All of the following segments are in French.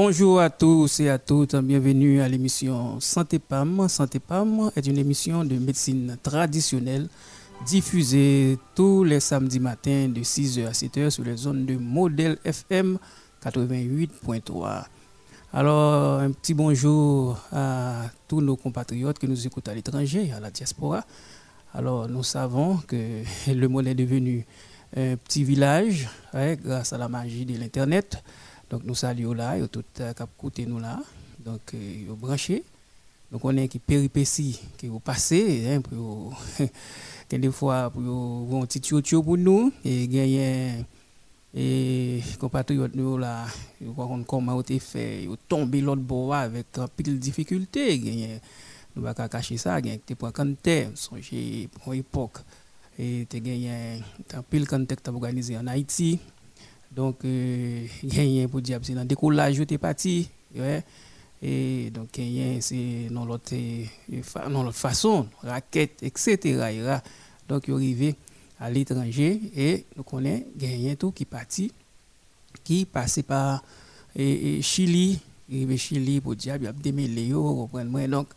Bonjour à tous et à toutes, bienvenue à l'émission Santé PAM. Santé PAM est une émission de médecine traditionnelle diffusée tous les samedis matins de 6h à 7h sur les zones de modèle FM 88.3. Alors, un petit bonjour à tous nos compatriotes qui nous écoutent à l'étranger, à la diaspora. Alors, nous savons que le monde est devenu un petit village grâce à la magie de l'Internet. Donc, nous saluons là, et tout qui nous là. Donc, ont branché. Donc, on est qui péripéties qui ont passé, hein, pour, des fois, pour un petit youtube pour nous, et gagner et compatriotes nous là on comment on fait ils tombé l'autre bord avec pile difficulté gagner nous pas cacher ça gagner te pour canter songer pour époque et te gagné un pile canter tu organisé en Haïti donc euh, gagné pour dire c'est dans décollage t'es parti ouais. Et donc c'est l'autre dans l'autre façon raquette etc donc il arrivé à l'étranger et nous connaissons gagné tout qui parti qui passait par et, et Chili. Et Chili pour diable il a démêlé moi donc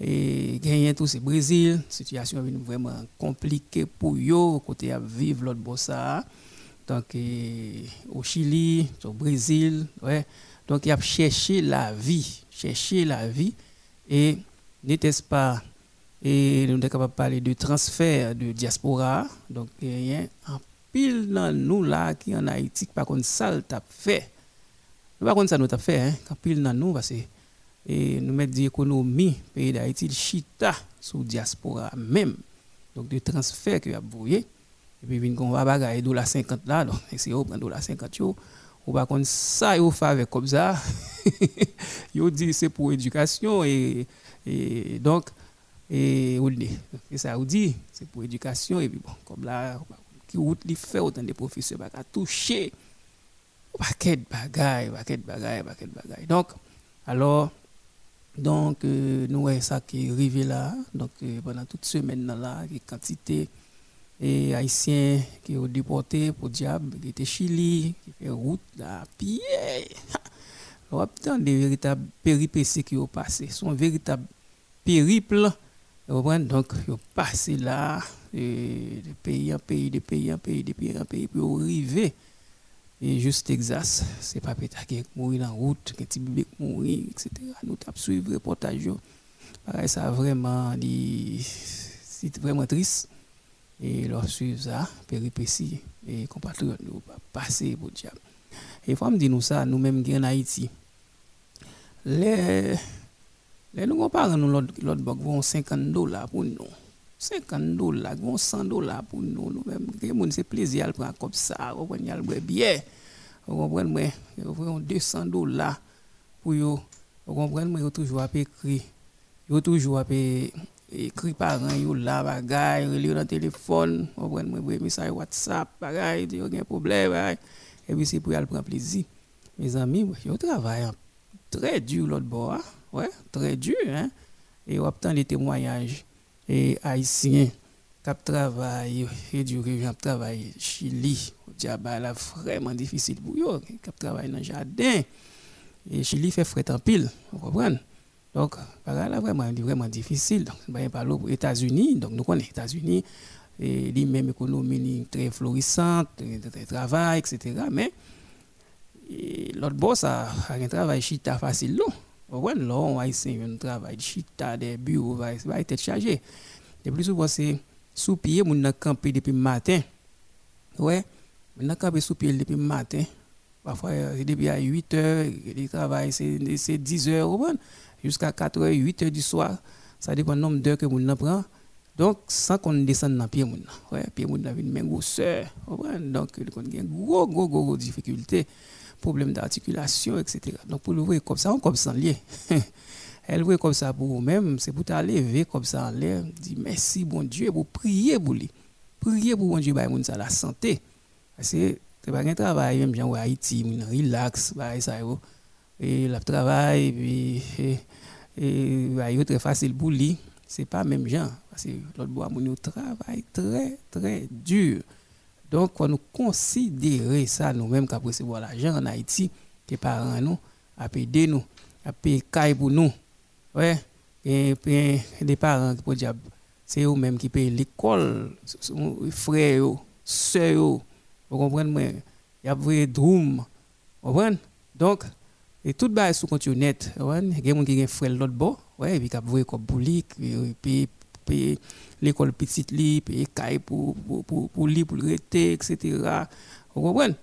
et tout c'est Brésil. Situation est vraiment compliquée pour yo côté à vivre l'autre bossa donc au Chili au Brésil ouais donc il a cherché la vie chercher la vie et n'était-ce pas et nous sommes capables de parler de transfert de diaspora. Donc, il y a un pile dans nous là qui en Haïti, par contre, ça le fait. Par contre, ça nous a fait, hein, un pile dans nous, parce que et nous mettons l'économie pays d'Haïti, chita sous diaspora même. Donc, de transfert que vous avez Et puis, on va bagailler dollar 50 là, donc, c'est au prendre dollar 50 yo. Ou par contre, ça, fait avec comme ça. Vous dit c'est pour éducation et, et donc, et c'est ça vous dit c'est pour éducation et puis bon comme là qui route li fait autant de professeurs pas toucher paquet de paquet de paquet de donc alors donc euh, nous ça qui est arrivé là euh, pendant toute semaine là les quantité et haïtiens qui ont déporté pour diable qui était Chili qui fait route là pied alors des véritables péripéties qui ont passé son véritable périple donc, ils passé là, de pays en pays, de pays en pays, de pays en pays, pour arriver. Et juste Texas, c'est pas peut-être qui mourir en route, qui bébé mourir, etc. Nous avons suivi le reportage. Ça vraiment, c'est vraiment triste. Et leur suivre ça, péripéties, et compatriotes nous passer pour diable. Et faut me dire nous ça, nous-mêmes en Haïti. Les les nous comparons nous l'autre banque vont 50 dollars pour nous. 50 dollars, 100 dollars pour nous. Nous même, c'est plaisir à prendre comme ça, on prend le bien. Vous comprenez, vous 200 dollars pour vous. Vous comprenez, toujours à écrit. Vous toujours à écrit parents, vous là, bagaille, vous dans téléphone, vous comprenez, message WhatsApp, bagaille, il y a un problème, et puis c'est pour y prendre plaisir. Mes amis, je travaille très dur l'autre bord. Hein ouais, très dur. Hein? Et on obtient des témoignages et haïtiens qui travaillent et du région travail Chili, diable là vraiment difficile pour eux, qui travaillent dans le jardin. Et Chili fait fret en pile, vous comprenez? Donc, là vraiment, vraiment difficile. Donc, on parle aux États-Unis, donc nous connaissons les États-Unis, et même économie très florissante, très travail, etc. Mais l'autre boss a, un travail chita facile? Ouais, là, on essayer un travail chita, des bureaux, va, va être chargé. De plus souvent, c'est sous pied, on a campé depuis le matin. Ouais, on a campé sous depuis le matin. Parfois, depuis à 8 heures, le travail, c'est 10 heures, jusqu'à 4 heures, 8 heures du soir. Ça dépend du nombre d'heures que on prend. Donc, sans qu'on descende dans le pied, ouais, pied, a une même grosseur. Donc, on a une gros, gros, gros difficulté problèmes d'articulation, etc. Donc pour le voir comme ça, on comme ça lié. Elle voit comme ça pour vous-même, c'est pour t'aller comme ça en l'air, dire merci bon Dieu, pour prier pour lui. Prier pour bon Dieu, bah, ça la santé. C'est pas un travail, même genre Haïti, relax, bah, ça, et le travail, puis, et, et bah, très facile pour lui. C'est pas même gens, parce que l'autre bois, mon travail très, très dur. Donc, on nous considérer ça nous-mêmes qu'après recevoir l'argent en Haïti, que parents nous, à aider nous, à payer pour nous. Ouais, et des parents pour dire c'est eux mêmes qui payent l'école, frères, sœurs, vous comprenez Il y a vrai drum, vous comprenez? Donc et tout bas sous compte net, comprenez Il y a des gens qui l'autre bord, ouais, et puis qui ont comme boulique, puis payer l'école petite li, payer caille pour pour pour pour li pour rester, etc. Vous comprenez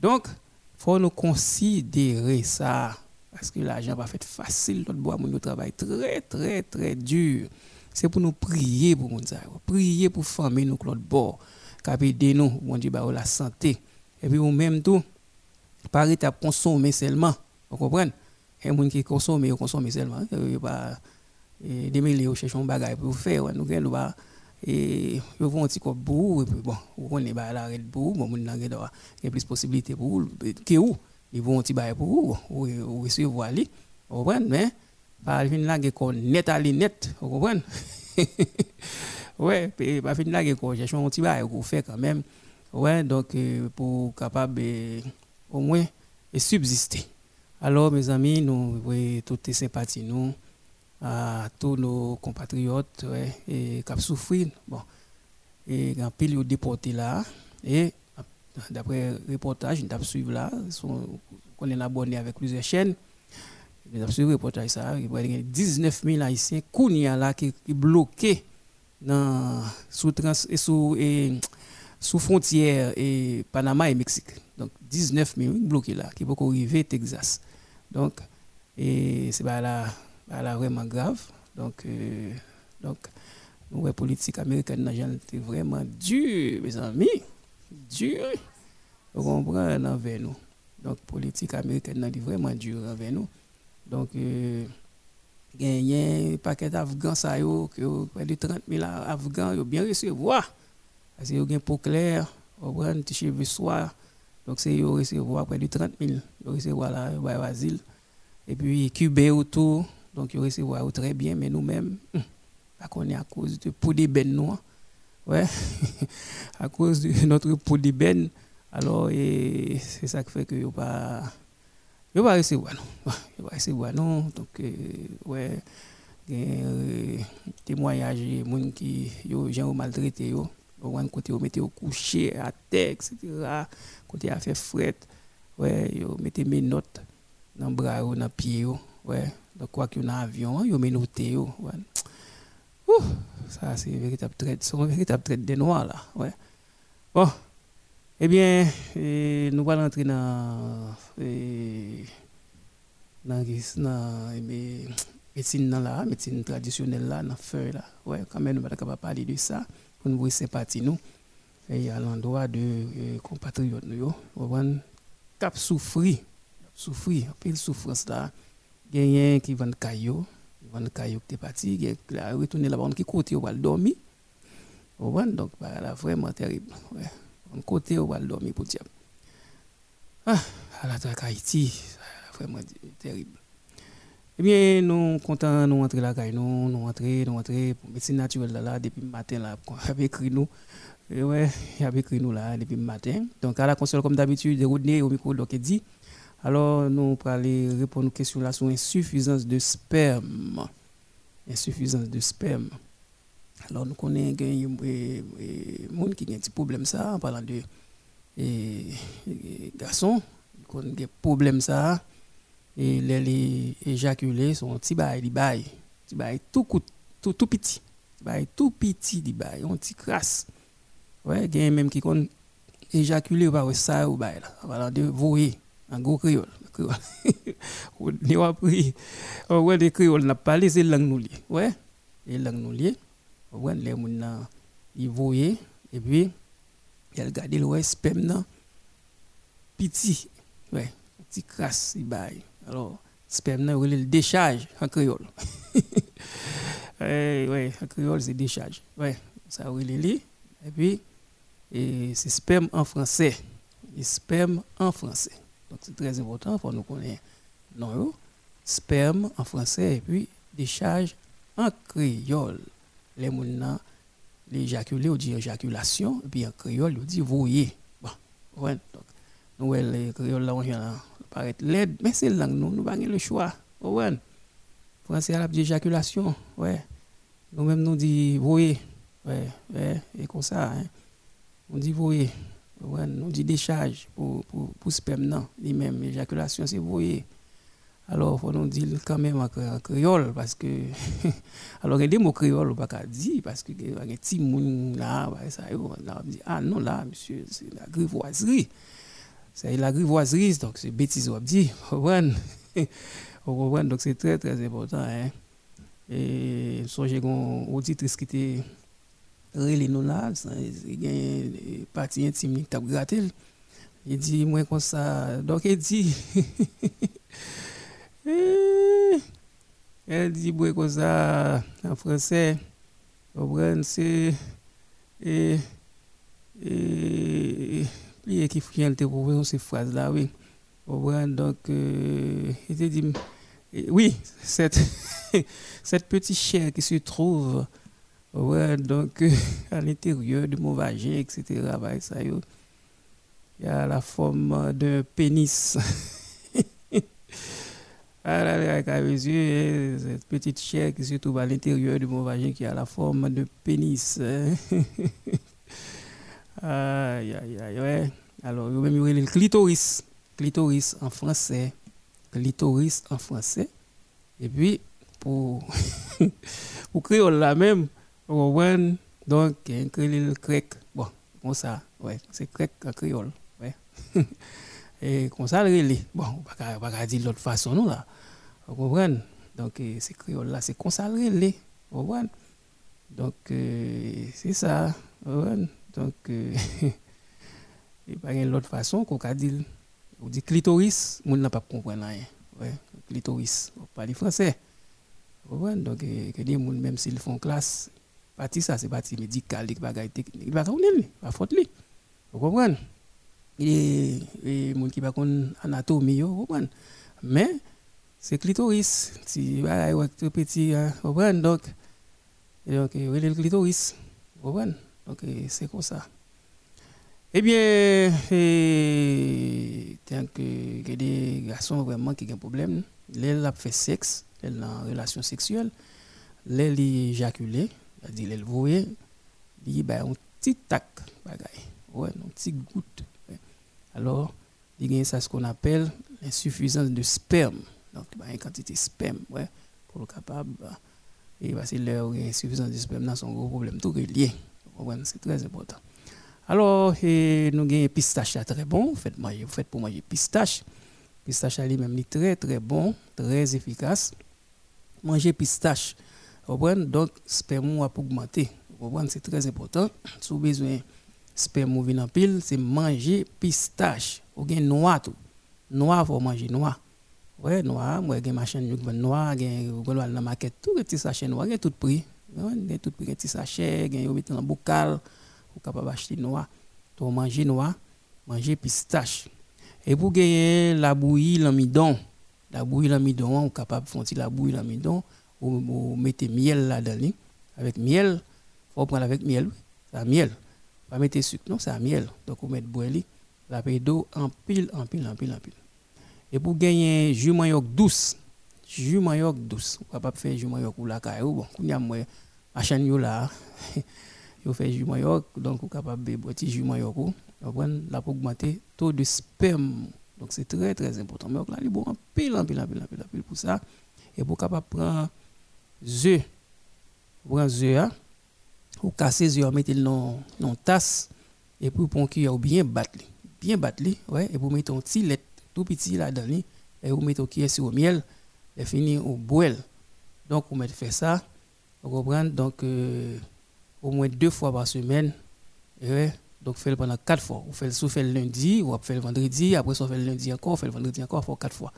Donc faut nous considérer ça parce que l'argent va fait facile notre bois mon travail très très très dur. C'est pour nous prier pour nous prier pour famille nous l'autre bord aider nous bon Dieu ba la santé. Et puis ou même tout pas à consommer seulement vous comprenez? Et gens qui consomme consomme seulement pas démêler au chercher un bagage pour faire nous pas et yo vont un petit coup pour et puis bon on est red pour bon il y a plus possibilité pour que où? Ils vont un petit bagage pour ou ou recevoir ali vous comprenez? Mais pas fin là que net à net vous comprenez? Ouais pas fin là que chercher un petit bagage pour faire quand même ouais donc euh, pour capable au moins subsister alors mes amis nous voyons toutes sympathies nous à tous nos compatriotes et qui souffert. Bon. Et un pile de déporté là. Et d'après le reportage, nous avons suivi là. On est abonné avec plusieurs chaînes. Nous avons suivi le reportage ça. Il y a 19 000 Haïtiens qui sont bloqués dans, sous, trans, frontière et Panama et Mexique. Donc 19 000 bloqués là qui peuvent arriver Texas. Donc, et c'est vraiment grave. Donc, euh, donc politique américaine est vraiment dur, mes amis. Dur. Vous comprenez envers nous. Donc, politique américaine est vraiment dur envers nous. Donc, euh, y a un paquet d'Afghans, près de 30 000 Afghans, ils ont bien recevoir. Parce qu'ils ont un pot clair, ils ont un petit cheveu soir. Donc, c'est recevoir près de 30 000. Ils recevoir là, ils Et puis, Cuba autour. Donc, ils recevoir très bien, mais nous-mêmes, hum, on est à cause de peau d'ébène nous. Ouais, à cause de notre peau d'ébène. Alors, c'est ça qui fait que ne pas. Yo pas recevoir non. Yo pas recevoir non. Donc, euh, ouais, euh, témoignage gens qui ont maltraité yo. Au côté, vous mettez au coucher, à terre, etc. Côté à faire fret. Ouais, yo mettez mes notes dans le bras ou dans le pied. Ouais, donc, quoi qu'il y a un avion, il y a noté. Ça, c'est véritable traite. C'est une véritable traite des noirs, là. Ouais. Bon. Eh bien, eh, nous allons entrer dans. Eh, dans la eh médecine là, médecine traditionnelle là, dans feuille là. Ouais, quand même, nous pas parler de ça pour nous voir sympathie nous. Et à l'endroit de eh, compatriotes nous, on cap souffrir, souffrir, pile souffrance là. Gagné qui vend caillou vend caillou qui est parti qui a retourné là-bas qui côté au va dormir. Donc bah, là vraiment terrible ouais. On côté au va dormir pour diable ah à la Haïti vraiment terrible. Eh bien nous content nous entrer là nous nous entrer nous entrer pour médecine naturelle là, là depuis le matin là avait écrit nous et ouais il avait écrit nous là depuis le matin donc à la console comme d'habitude Rodney au micro donc il dit alors, nous allons répondre aux questions là sur insuffisance de sperme. Insuffisance de sperme. Alors, nous connaissons des gens qui ont un petit problème ça, en parlant de garçons, qui ont des problèmes ça, et les éjaculés sont petit bail, des bail, petit bail tout, tout, tout petit, bail tout petit, des petit crasse. Ouais, il y a même qui ont éjaculé par ça ou bail là, parlant de voyer en gros créole. Ni a pris, ouais, les créoles n'a pas laissé langue nous. Ouais, les langues nous lier. Ouais, les gens ils voyaient, et puis, ils regardaient le sperme petit. Ouais, petit crasse, il baille. Alors, sperme là, le décharge en créole. ouais, ouais, en créole, c'est décharge. Ouais, ça, est Et puis, et c'est sperme en français. Sperme en français. Donc c'est très important pour nous connaître non sperme en français et puis décharge en créole. Les gens l'éjaculer on dit éjaculation et puis en créole on dit voyer. Bon, ouais, donc nous les créoles là on vient paraître laide, mais c'est langue nous, nous pas le choix. Ouais. Français a l'éjaculation, ouais. Nous-mêmes nous dit voyez, ouais, ouais, et comme ça, hein. On dit voyez, nous dit décharge pour, pour, pour sperme, non, lui-même, éjaculation, c'est voyez. Alors, faut nous dire quand même en créole, parce que. alors, il y a des mots créoles, on ne pas dire, parce que y a des petits gens là, ça, on dit, ah non, là, monsieur, c'est la grivoiserie. C'est la grivoiserie, donc c'est bêtise, on dit. Vous Donc, c'est très, très important. Hein? Et j'ai une auditrice qui était relée nous là, il y a une partie intime qui t'a gratté. Il dit, moi, comme ça. Donc, il dit. Elle dit boy comme ça en français. C'est. Et. Et. Et qui fait trouver ces phrases-là, oui. Donc, euh, il dit. Oui, cette, cette petite chair qui se trouve ouais, donc, à l'intérieur du mon vagin, etc. Il y a la forme d'un pénis. Ah là cette petite chair qui se trouve à l'intérieur de mon vagin qui a la forme de pénis. aïe, aïe, aïe, ouais. Alors, il même le clitoris. Clitoris en français. Clitoris en français. Et puis, pour, pour créole là même, on donc, un créole grec. Bon, comme ça, ouais, c'est grec en créole. Ouais. Et comme ça, le Bon, on va pas dire l'autre façon, nous, là. Vous comprenez? Donc, c'est créole là, c'est comme ça, le Vous comprenez? Donc, euh, c'est ça. Vous Donc, euh, il n'y a pas d'autre façon qu'on peut dire. On dit clitoris, on n'a pas compris rien. Ouais, clitoris. On parle français. Vous comprenez? Donc, que des gens, même s'ils font classe, partie ça, c'est partie médicale, il n'y a pas technique. Il n'y a pas faute. Vous comprenez? et les gens qui ne anatomie, mais c'est clitoris. Si vous très petit, vous comprenez? Donc, donc le clitoris, vous comprenez? Donc c'est comme ça. Eh bien, tant que, que des garçons vraiment qui ont un problème, les a fait sexe, les en relation sexuelle, les éjaculé, c'est-à-dire les voyer, il y a un petit tac, ouais, petite goutte alors il y a ce qu'on appelle l'insuffisance de sperme. Donc, il y a une quantité de sperme ouais, pour le capable. Bah, et parce que l'insuffisance de sperme, c'est un gros problème tout lié. C'est très important. Alors, et nous avons pistache très bon. Vous faites, manger, vous faites pour manger pistache. Pistache lui-même est très très bon, très efficace. Manger pistache. Donc, sperme va augmenter. C'est très important. Si vous avez besoin sperme ou en pile, c'est manger pistache. Ou bien noix tout. Noix, faut manger noix. Ouais, noix, moi, j'ai ma chaîne, noix, j'ai la maquette, tout petit sachet noix, j'ai tout prix. J'ai tout prix, petit sachet, j'ai mis dans un bocal, ou capable d'acheter noix. Tu manger noix, manger pistache. Et pour gagner la bouillie, l'amidon, la bouillie, l'amidon, on est capable de faire la bouillie, l'amidon, ou, mettre miel là-dedans. Avec miel, faut prendre avec miel, la miel pas mettre sucre, non, c'est un miel. Donc, on met boili, la paix d'eau en pile, en pile, en pile, en pile. Et pour gagner jus manioc douce, jus manioc douce, on va pas faire jus manioc ou la caille, bon, on y a moi, à chaîne yo là, yo fait jus manioc, donc on est capable de boire jus manioc, on la pour augmenter taux de sperme. Donc, c'est très, très important. Mais là, il bon en pile, en pile, en pile, en pile pour ça. Et pour capable prendre œufs, prendre œufs, hein, ou casser les yeux, mettre dans une tasse et puis pour cuillère bien battre bien battre ouais et vous mettez un petit lait tout petit là-dedans et vous mettez cuillère sur le miel et fini au boil. Donc vous mettez faire ça vous comprenez? Donc euh, au moins deux fois par semaine ouais donc faites pendant quatre fois. Vous faites le le lundi ou faites le vendredi après vous faites le lundi encore vous faites le vendredi encore faut quatre fois.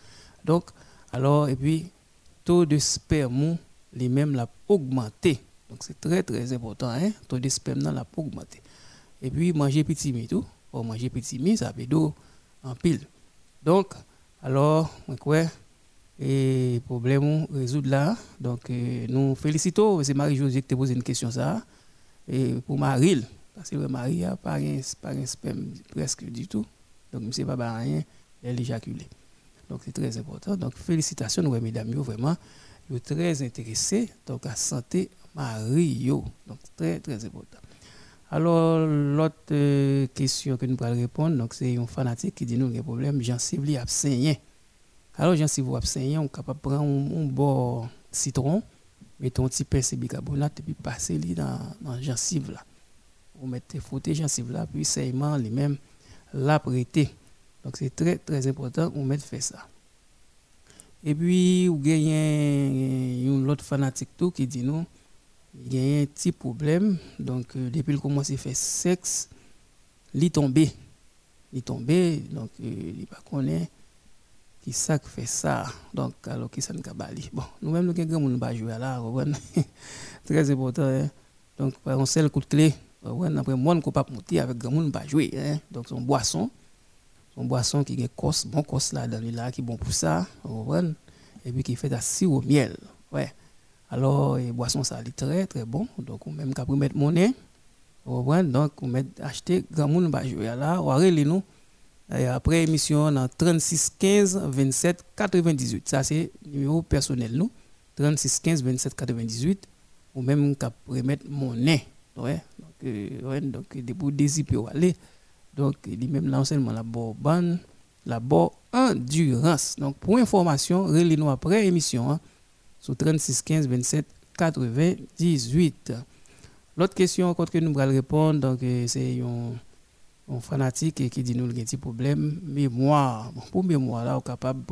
Donc alors et puis taux de sperme les mêmes l'a augmenté donc c'est très très important, hein? De sperme la augmenter. Et puis manger petit mi tout. Pour manger petit mi, ça fait en pile. Donc, alors, quoi, et problème résoudre là. Donc, euh, nous félicitons, c'est Marie-Josée qui t'a posé une question ça. Et pour Marie, parce que Marie n'a pas un sperme presque du tout. Donc, sais pas rien, elle éjaculé. Donc c'est très important. Donc félicitations, nous, mesdames, vraiment, vous êtes très intéressés donc, à santé Mario. Donc très, très important. Alors, l'autre euh, question que nous allons répondre, c'est un fanatique qui dit nous un problème, Jean Sivli abstinent. Alors, Jean Sivli abstinent, on est capable de prendre un, bon citron, mettons un petit de bicarbonate et puis passer dans, dans Jean là. Vous mettez frotter Jean là, puis saignement lui-même l'apprêter. Donc, c'est très, très important, on met faire ça. Et puis, vous avez un autre fanatique qui dit il y a un petit problème. Donc, euh, depuis qu'il commence à faire sexe, il est tombé. Il est tombé, donc euh, il n'est pas connu qui ça fait ça. Donc, alors, qui ça nous Bon, nous-mêmes, nous avons un peu jouer là, très important. Hein? Donc, par un seul coup de clé, après, moi, je pas monter avec grand monde pas jouer. Hein? Donc, son boisson, son boisson qui est cos, bon cos là, dans là, qui est bon pour ça, et puis qui fait assis au miel. Ouais. Alors, les boissons, ça est très, très bon. Donc, on même qu'après mettre monnaie, donc, on met acheter grand monde va jouer là, on va nous. Et après émission, on a 36 15 27 98. Ça, c'est numéro personnel, nous. 36 15 27 98. Ou mettre monnaie. Ouais. Donc, euh, ouais, donc, des désir pour aller. Donc, il dit même l'enseignement, la bonne, la bonne endurance. Donc, pour information, relais-nous après émission. Hein sur 36 15 27 98. L'autre question que nous allons répondre, donc, euh, c'est un, fanatique qui dit nous qu'il y a un petit problème. Mémoire. pour mémoire, là, on est capable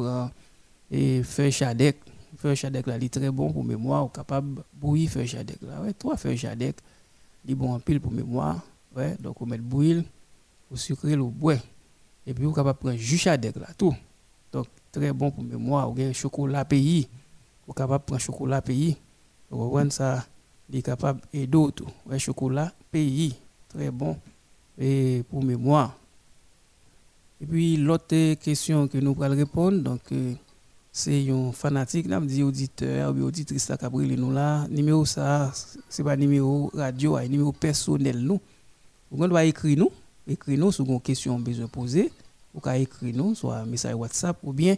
de faire chadec. Faire chadec, là, est très bon pour mémoire. On est capable de bouillir faire chadec. Là. Ouais, trois faire chadec, il bon en pile pour mémoire. Ouais, donc, on met bouillir, au sucre, le bois. Et puis, on capable de prendre jus chadec, là, tout. Donc, très bon pour mémoire. On a chocolat pays ou capable de prendre chocolat pays. Vous ça, il est capable et d'autres. Ouais, chocolat pays, très bon et pour mémoire. Et puis l'autre question que nous allons répondre, donc euh, c'est un fanatique, là, dit auditeur ou auditrice qui nous là, numéro ça, c'est pas numéro radio, c'est numéro personnel nous. Vous doit écrire nous, écrire nous sur une question besoin poser, ou écrire nous soit message WhatsApp ou bien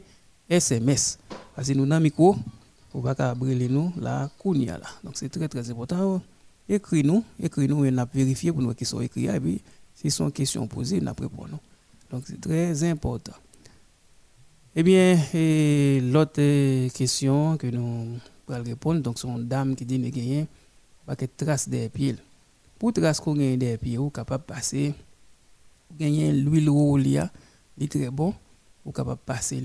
SMS. Parce que nous dans micro pour pas brûler nous la kounia là. Donc c'est très très important. Écris nous, écris nous et on a vérifié pour nous qui sont écrits et puis si sont questions posées, nous. Donc c'est très important. Eh bien, l'autre question que nous allons répondre, donc c'est une dame qui dit qu'il y a une trace des pieds. Pour trace qu'on a des pieds, vous capable de passer, gagner l'huile roulia, est très bon, vous capable passer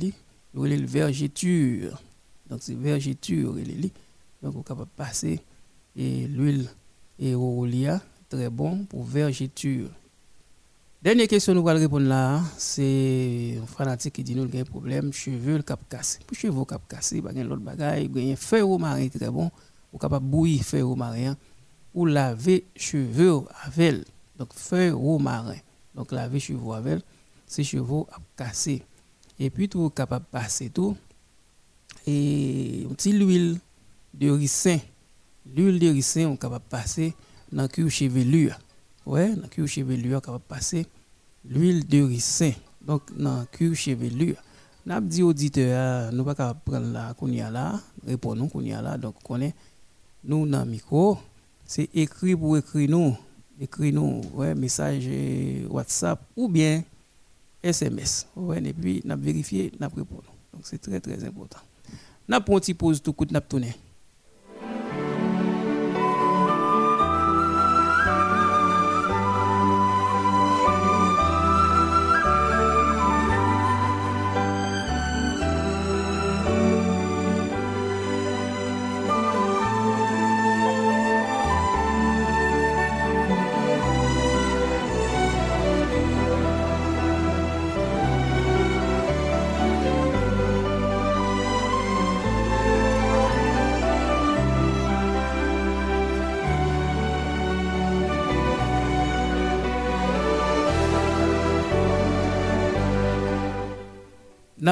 l'huile vergéture. Donc c'est vergéture Donc on est capable passer et l'huile et roulia très bon pour vergéture. Dernière question nous allons répondre là, c'est un fanatique qui dit nous a un problème cheveux le cap cassé. Pour cheveux cap cassé, il y a l'autre bagaille, il feu au marin très bon, ou capable bouillir feu au marin ou laver cheveux avec. Donc feu au marin. Donc laver cheveux avec, c'est cheveux cassé. Et puis tout capable passer tout et un petit l'huile de ricin. L'huile de ricin, on est capable de passer dans le cuir chevelure. Ouais, dans le cuir chevelure, on est capable de passer l'huile de ricin. Donc, dans le cuir chevelure. N'a dit auditeur, nous pas capable prendre la kounia là, répondre nous kounia là. Donc, connaît nous dans le micro, c'est écrit pour écrire nous, écrit nous, ouais, message WhatsApp ou bien SMS. Ouais, et puis, n'a vérifié, n'a répondre. Donc, c'est très, très important. N'a pas un petit pause tout coup de tourner.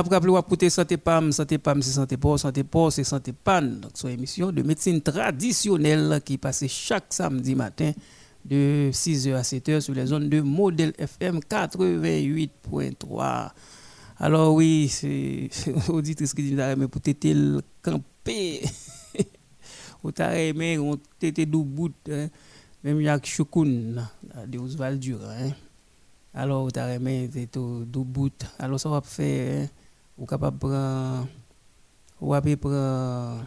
Rappelé pour santé PAM, santé PAM c'est santé pas, santé pas c'est santé PAN. Donc une émission de médecine traditionnelle qui passe chaque samedi matin de 6h à 7h sur les zones de modèle FM 88.3. Alors oui, c'est auditrice qui dit mais pour t'étais camper. Ou t'as aimé hein. même Jacques Choukoun de Durand. Hein. Alors t'as aimé t'étais bout. Alors ça va faire hein. Ou capable prendre ou après prendre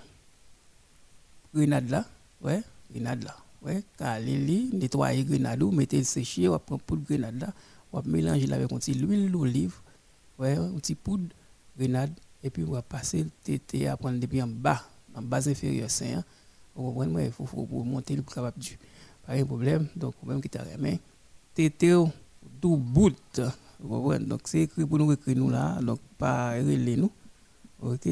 grenade là, ouais, grenade là. Ouais, caler nettoyer grenade ou mettre le sécher, ou prendre poudre grenade là, ou mélanger avec un petit l'huile d'olive ouais, un petit poudre, grenade, et puis on va passer le tété à prendre depuis en bas, en bas inférieure sain. Vous comprenez, il faut, monter le capable du. Pas de problème, donc même qui t'a remis, tété tout bout. Vous donc c'est écrit pour nous écrire nous là, donc pas relais nous. OK?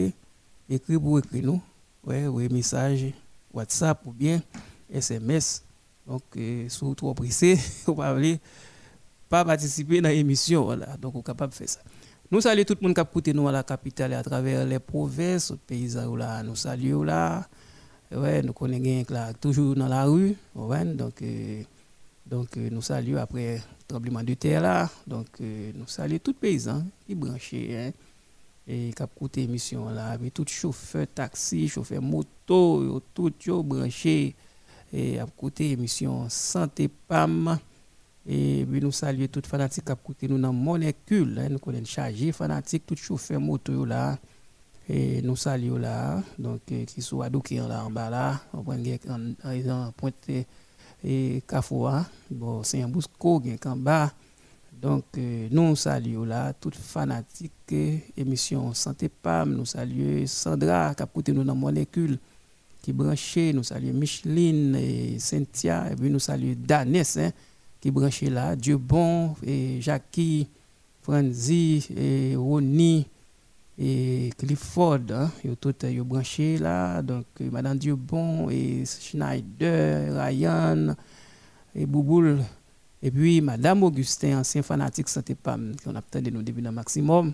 Écrit pour écrire nous. Ouais, ouais, message WhatsApp ou bien SMS. Donc, euh, sous trop pressé, vous ne pas participer dans l'émission. Voilà. Donc, vous êtes capable de faire ça. Nous saluons tout le monde qui a écouté nous à la capitale et à travers les provinces, les pays là. Nous saluons là. Ouais, nous connaissons toujours dans la rue. Donc, euh, donc euh, nous saluons après le tremblement de terre là. Donc euh, nous saluons tous les paysans qui branchés hein, et qui ont écouté l'émission là. Mais tous chauffeurs taxi, chauffeurs moto, tous branchés et à écouté l'émission Santé PAM. Et puis nous saluons tous les fanatiques qui ont nous dans molécule. Hein, nous connaissons chargé fanatique, tous les chauffeurs moto là. Et nous saluons là. Donc, euh, qui sont à là en bas là. On prend en et Kafoua. Bon, c'est un bousco qui. Donc, euh, nous saluons là, toutes fanatiques, euh, émission Santé PAM, nous saluons Sandra qui a nous dans molécule, qui branché, nous saluons Micheline et Cynthia, et puis nous saluons Danès, hein, qui branché là, Dieu bon, et Jackie, Franzi, et Ronnie, et Clifford, hein, ils tout euh, branché là, donc euh, Madame Dieu bon, et Schneider, Ryan, et Bouboule, et puis Madame Augustin, ancien fanatique santé PAM, qui on a de nous depuis le maximum.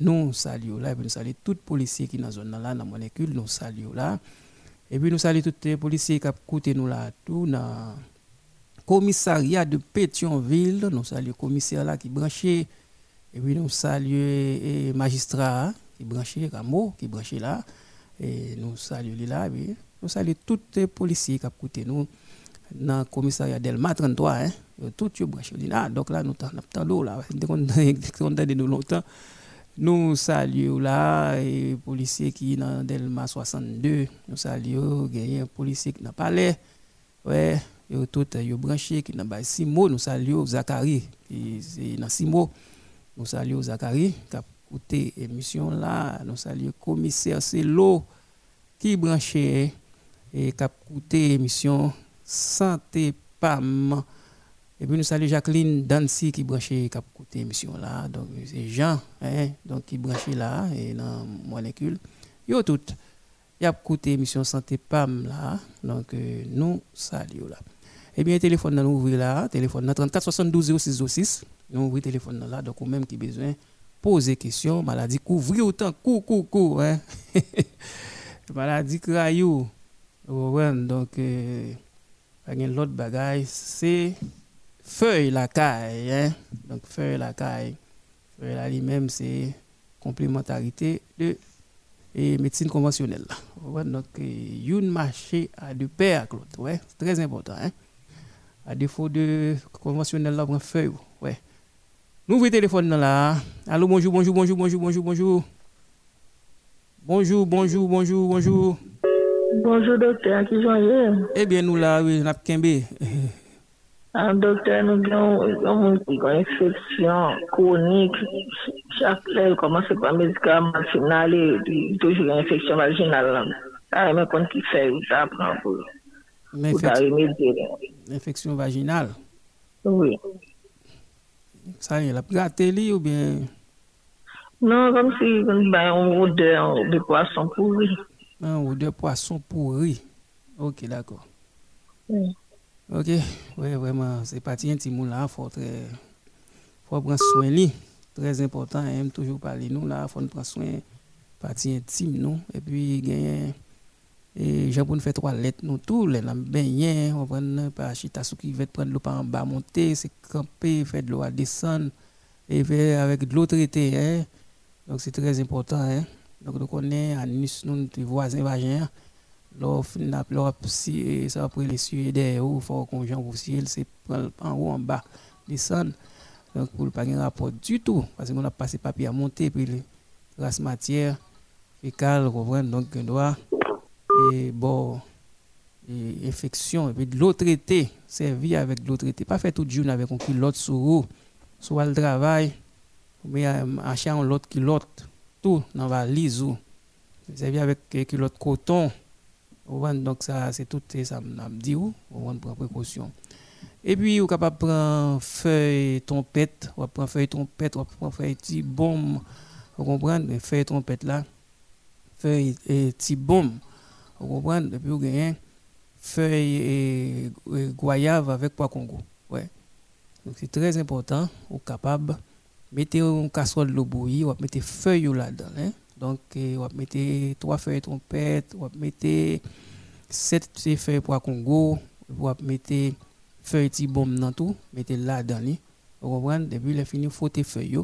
Nous saluons là, et puis nous saluons tous les policiers qui sont dans la zone là, dans la molécule, nous saluons là. Et puis nous saluons tous les policiers qui ont nous là, tout dans commissariat de Pétionville. Nous saluons le commissaire là qui branché. Et puis nous saluons le magistrat qui branché, Rameau qui branché là. Et nous saluons là. Et nous saluons tous les policiers qui ont écouté nous dans le commissariat Delma 33. Hein. Tous les branchés là. Donc là, nous avons là. Nous longtemps. Nous saluons là les policiers qui sont dans Delma 62. Nous saluons les policiers qui n'ont pas l'air. Ouais, yo tout yo branché qui dans ba Simo nous saluons Zachary qui c'est dans Simo nous saluons Zachary qui a écouté émission là. Nous saluons commissaire Celo qui branché et qui a écouté émission santé PAM. Et puis nous saluons Jacqueline Dancy qui branché qui a écouté émission là. Donc c'est Jean hein donc qui branché là et dans molécule yo tout y a écouté émission santé PAM là. Donc euh, nous saluons là eh bien, téléphone, nous ouvrir là, téléphone 34 72 06 06. Nous le téléphone là, donc, même qui besoin poser question, maladie couvrir autant, cou, cou, cou, hein. maladie crayou. donc, euh, l'autre bagaille, c'est feuille la caille, hein. Donc, feuille la caille. Feuille là, lui-même, c'est complémentarité de et médecine conventionnelle. donc, une marché à deux paires, l'autre. Ouais, c'est très important. Hein? À défaut de conventionnel là, prend feuille. Ouais. Nous le téléphone là. Allô, bonjour, bonjour, bonjour, bonjour, bonjour, bonjour. Bonjour, bonjour, bonjour, bonjour. Bonjour, docteur, qui j'en Eh bien, nous là, oui, nous avons Un docteur, nous avons une infection chronique. Chaque fois, commence par médicament final et toujours une infection vaginale. Ah, mais quand il fait, ça prend pour. L'infection vaginale Oui. Ça y est, la gâté ou bien? Non, comme si ben, on odeur de poisson pourri. Un odeur de poisson pourri. Ok, d'accord. Oui. Ok, oui, vraiment, c'est parti intime là, il faut, très, faut prendre soin lui. Très important, aime toujours parler nous là, il faut prendre soin partie intime nous. Et puis, gagner et j'ai pour faire trois lettres, nous tous, les baigner, on prend pas chita qui veut prendre l'eau en bas, monter, c'est camper, faire de l'eau à descendre, et faire avec de l'eau traitée, hein. Donc c'est très important. Hein? Donc nous connaissons Nice, nous, nos voisins vagins. Lors si ça après les Suédois ou faut qu'on pour ciel, c'est en haut en bas, descendre. Donc pour ne pas un rapport du tout, parce qu'on a passé papier à monter, puis les races matière, fécale, donc on doit, et bon, et infection, et puis de l'eau traitée, servir avec de l'eau traitée. Pas faire tout jour avec un culotte sur vous, soit le travail, mais acheter un autre culotte, tout dans la valise, servir avec un culotte coton. Donc ça, c'est tout ça m'a dit, on prend précaution. Et puis, on est capable de prendre feuille trompette, on prendre feuille trompette, on prendre feuille petit bombe, vous comprenez, feuille trompette là, feuille et petit bombe, vous comprenez depuis puis, vous avez feuilles et, goyave avec pois Congo. Ouais. Donc, c'est très important. Vous êtes capable de mettre une casserole de bouillie, vous mettez feuilles là-dedans. Hein? Donc, vous mettez trois feuilles trompettes, vous mettez sept feuilles pois Congo, vous mettez feuilles de tibom dans tout, mettez là-dedans. Hein. Vous comprenez? Depuis, vous fini fouetter feuilles.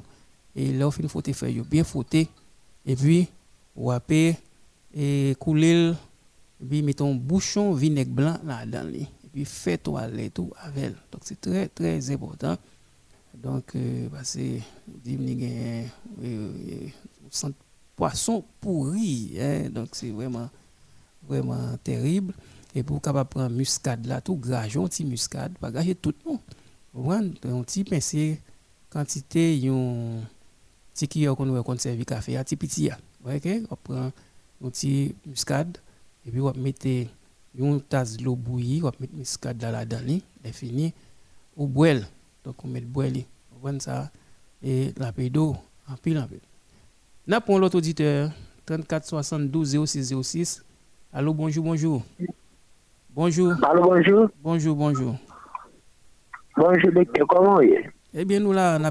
Et là, vous fini fouetter feuilles, bien fouetter. Et puis, vous avez couler et puis mettons bouchon vinaigre blanc là dedans et puis fait toilette tout avec. Donc c'est très très important. Donc euh, parce que euh, euh, poisson pourri donc c'est vraiment vraiment terrible. Et pour capable prendre muscade là, tout grage, un petit muscade, pas gager tout non. Un petit pincé quantité yon petit qui qu'on va conserver café, un petit petit OK, on prend un petit muscade et puis on mettre une tasse d'eau bouillie, on mettre muscade là là-dedans, et fini au boil. Donc on met le boil, on voit ça et la d'eau en pile en pile. N'a pour l'autre auditeur 34 72 06 06. Allô, bonjour, bonjour. Bonjour. Allô, bonjour. Bonjour, bonjour. Bonjour, docteur. Comment est? Eh bien, nous là, on a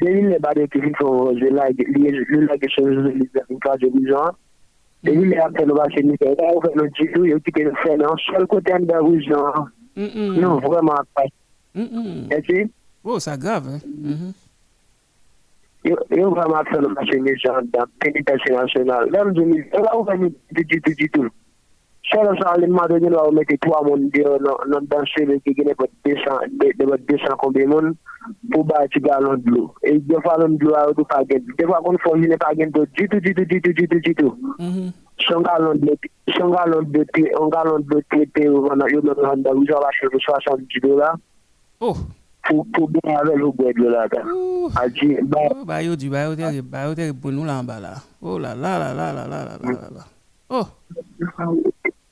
lelile bado kilifo lilageshezulizamitwaje bizoa lelile apelo bashenikeka uvelo jilu yokike fena seul côté en darusion non vraiment pas eti oh ça grave yo dans Sè nan sa alim madon yon waw mette 3 moun diyo nan danse men ki gene pot 200 konbe moun pou ba eti galon dlo. E yon fwa lon dlo a ou tou pa gen. Defwa kon fon jine pa gen do jitou jitou jitou jitou jitou. Mm-hmm. Sè yon galon dlo te, sè yon galon dlo te, yon galon dlo te te yon nan handa ou jan wache pou 70 dola. Oh! Pou ben avèl ou gwe dlo la ta. Aji, ba. Oh, bayo di, bayo teri, bayo teri pou nou lan ba la. Oh la la la la la la la la la. Oh!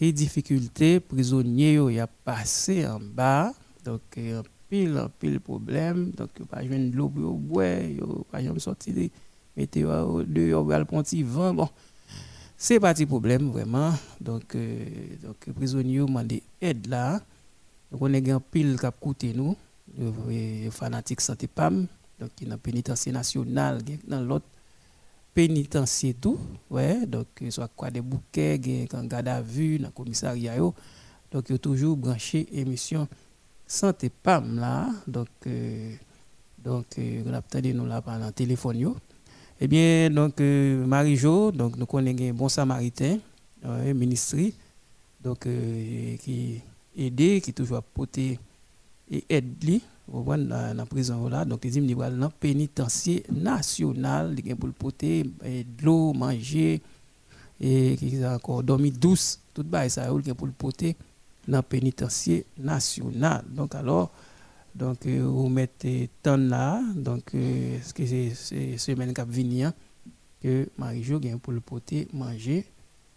difficulté difficultés prisonniers ont passé en bas. Donc, euh, en pile, en pile problème. Donc, ils pas de l'eau pour boire, ils pas de sortir des météo, ils ont pas le vent. Bon, c'est pas de problème vraiment. Donc, euh, donc les prisonniers ont demandé aide là. On est en pile qui a coûté nous, les fanatiques santé PAM, donc qui est dans la pénitentiaire nationale, dans l'autre pénitencier tout, ouais, donc soit quoi des bouquets, quand garde à vue, dans le commissariat, donc il toujours branché émission santé PAM là, donc euh, donc euh, on a nous là téléphone yo. Eh bien donc euh, Marie-Jo, donc nous connaissons un bon samaritain, euh, ministre, donc qui aide, qui toujours apporté et aide dans la prison là. Donc, il dit, il dans pénitencier national, il pour le poter de l'eau, manger, et qui a encore dormi douce, tout bas, ça, il pour le poter dans pénitencier national. Donc, alors, donc, euh, vous mettez temps là, donc, euh, ce que c'est semaine qui venir, que Marie-Jo vient pour le poter manger.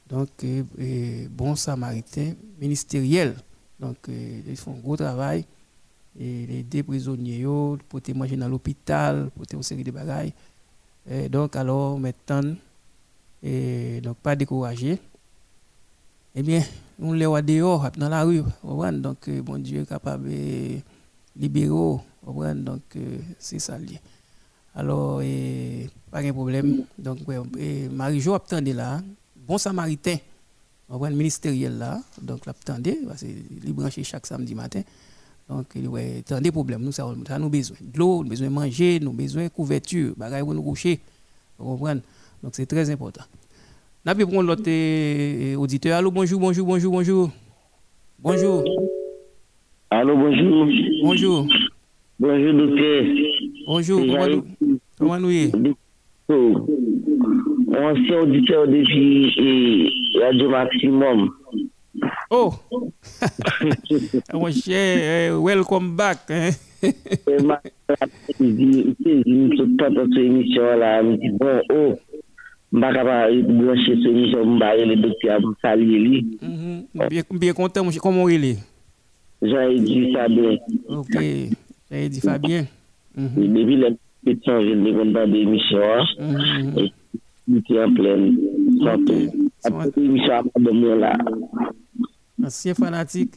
Donc, euh, bon samaritain ministériel. Donc, ils font un gros travail. Et les deux prisonniers, pour manger dans l'hôpital, pour une série de bagailles. donc, alors, maintenant, et donc, pas découragé. Eh bien, on les voit dehors, dans la rue. Donc, bon Dieu est capable de libérer. Donc, c'est ça. Alors, pas de problème. Donc, Marie-Jo attendait là, bon samaritain, on ministériel là, donc l'attendait, parce qu'il branché chaque samedi matin. Donc, il ouais, tant des problèmes, nous, ça, nous besoin de l'eau, nous besoin de manger, nous besoin de couverture, bagaille pour nous coucher. Vous comprenez? Donc, c'est très important. Pas prendre l'autre auditeur. Allô, bonjour, bonjour, bonjour, bonjour. Bonjour. Allô, bonjour. Bonjour. Bonjour, docteur. Bonjour, comment nous, comment nous y est? Ancien auditeur depuis Radio Maximum. Oh! Mwenche, welcome back! Mwenche, mwen se pata sou emisyon la, mwen se bon, oh! Mba kapa blanche sou emisyon mba ele dokte a msali ele. Mbiye kontan mwenche, komon ele? Jean-Edith Fabien. Ok, Jean-Edith Fabien. Depi lèm petan jen de kontan de emisyon, mwen se en plen. Son te. Ape emisyon apan de mwen la. Ancien fanatique.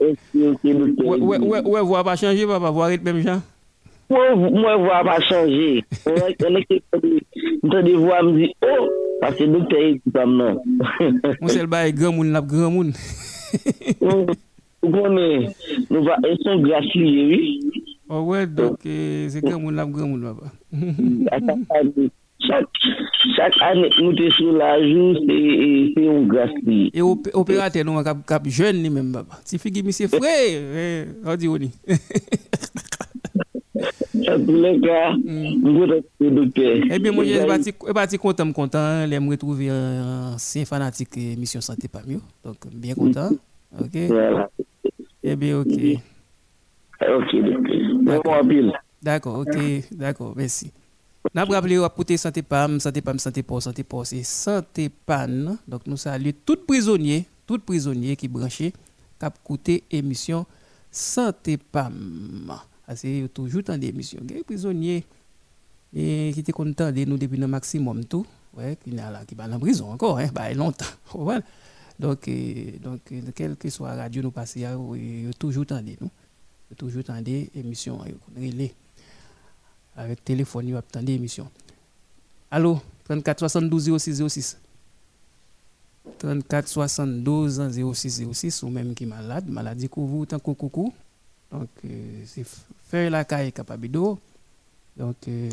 Ouais, ouais, ouais, voix pas changer, papa, voix être même gens. Moi, moi, voix pas changer. On est qui entend des voix, me dit, oh, parce que le docteur est comme non. Mon seul bail, grand moun, n'a grand moun. Vous connaissez, nous va, elles sont graciées, oui. Oh ouais, donc, c'est grand moun, n'a grand moun, papa. Chak anet nou te sou la jou, se yon gras li. E operate nou an kap jen li men baba. Ti figi mi se fwe, an di ou ni. Chak le ka, mwen te doke. Ebe mwen e bati kontan m kontan, le m retrouve sen fanatik Mission Santé Pamio. Donc, bien kontan. Ok? Ebe eh ok. Ok, doke. Mwen wapil. Dako, ok, dako, mersi. N'a pas pour santé pam, santé pam, santé pour, santé pour, c'est santé pan. Donc nous saluons tout prisonnier, tout prisonnier qui branché, cap coûté émission santé pam. C'est toujours dans l'émission. Les prisonniers qui étaient contents de nous depuis le maximum tout, ouais, qui n'a là qui en prison encore, hein, bah longtemps. Donc donc quelle que soit la radio nous passer, toujours tendez nous. Toujours tendez émission avec téléphone, il attendre l'émission. Allô, 34 72 06 06. 34 72 06 06, ou même qui est malade, maladie couvre tant que coucou. Donc, euh, c'est faire la caille capable d'eau. Donc, euh,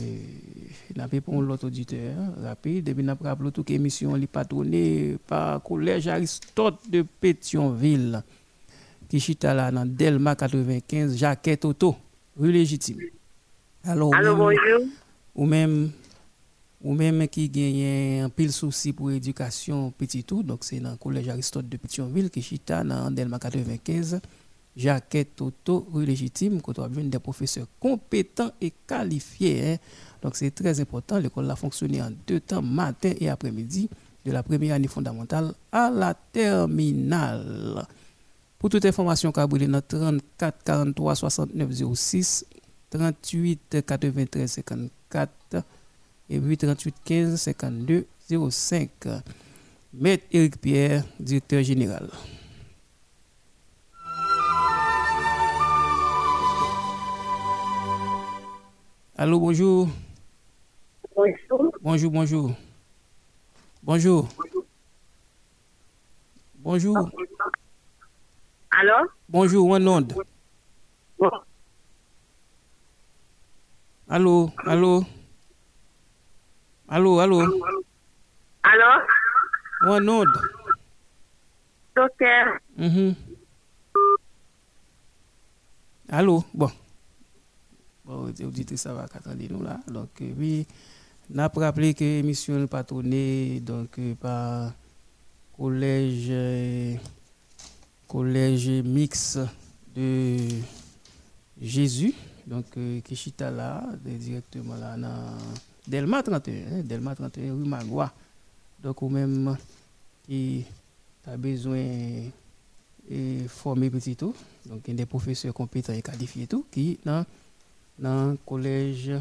pour l'autre auditeur rapide. Depuis n'a pas émission, est patronnée par Collège Aristote de Pétionville, qui dans Delma 95, Jacquet Auto, rue légitime. Alors, Allô, ou même, bonjour. ou même, ou même qui gagne un pile souci pour l'éducation petit tout, donc c'est dans le collège Aristote de Pétionville, qui chita dans Delma 95, Jacquet Toto, rue légitime, quand on a des professeurs compétents et qualifiés. hein. Donc c'est très important. L'école a fonctionné en deux temps, matin et après-midi, de la première année fondamentale à la terminale. Pour toute information, Cabril dans 34 43 69 06, 38 93 54 et puis 38 15 52 05. Maître Éric Pierre, directeur général. Allô, bonjour. Bonjour. Bonjour, bonjour. Bonjour. Bonjour. Allô? Bonjour, one onde. Bon. Allô, allô. Allô, allô. Allô? One onde. Docteur, Mhm. Allô, bon. Bon, auditrice, ça va attendre nous là. Donc, euh, oui, n'a pas rappelé que l'émission est patronnée donc, euh, par collège, euh, collège mix de Jésus, donc euh, qui chita là, de- directement là dans Delma 31, hein, Delma 31, rue Magua. Donc, ou même qui a besoin de former petit tout, donc il y a des professeurs compétents et qualifiés tout, qui dans le collège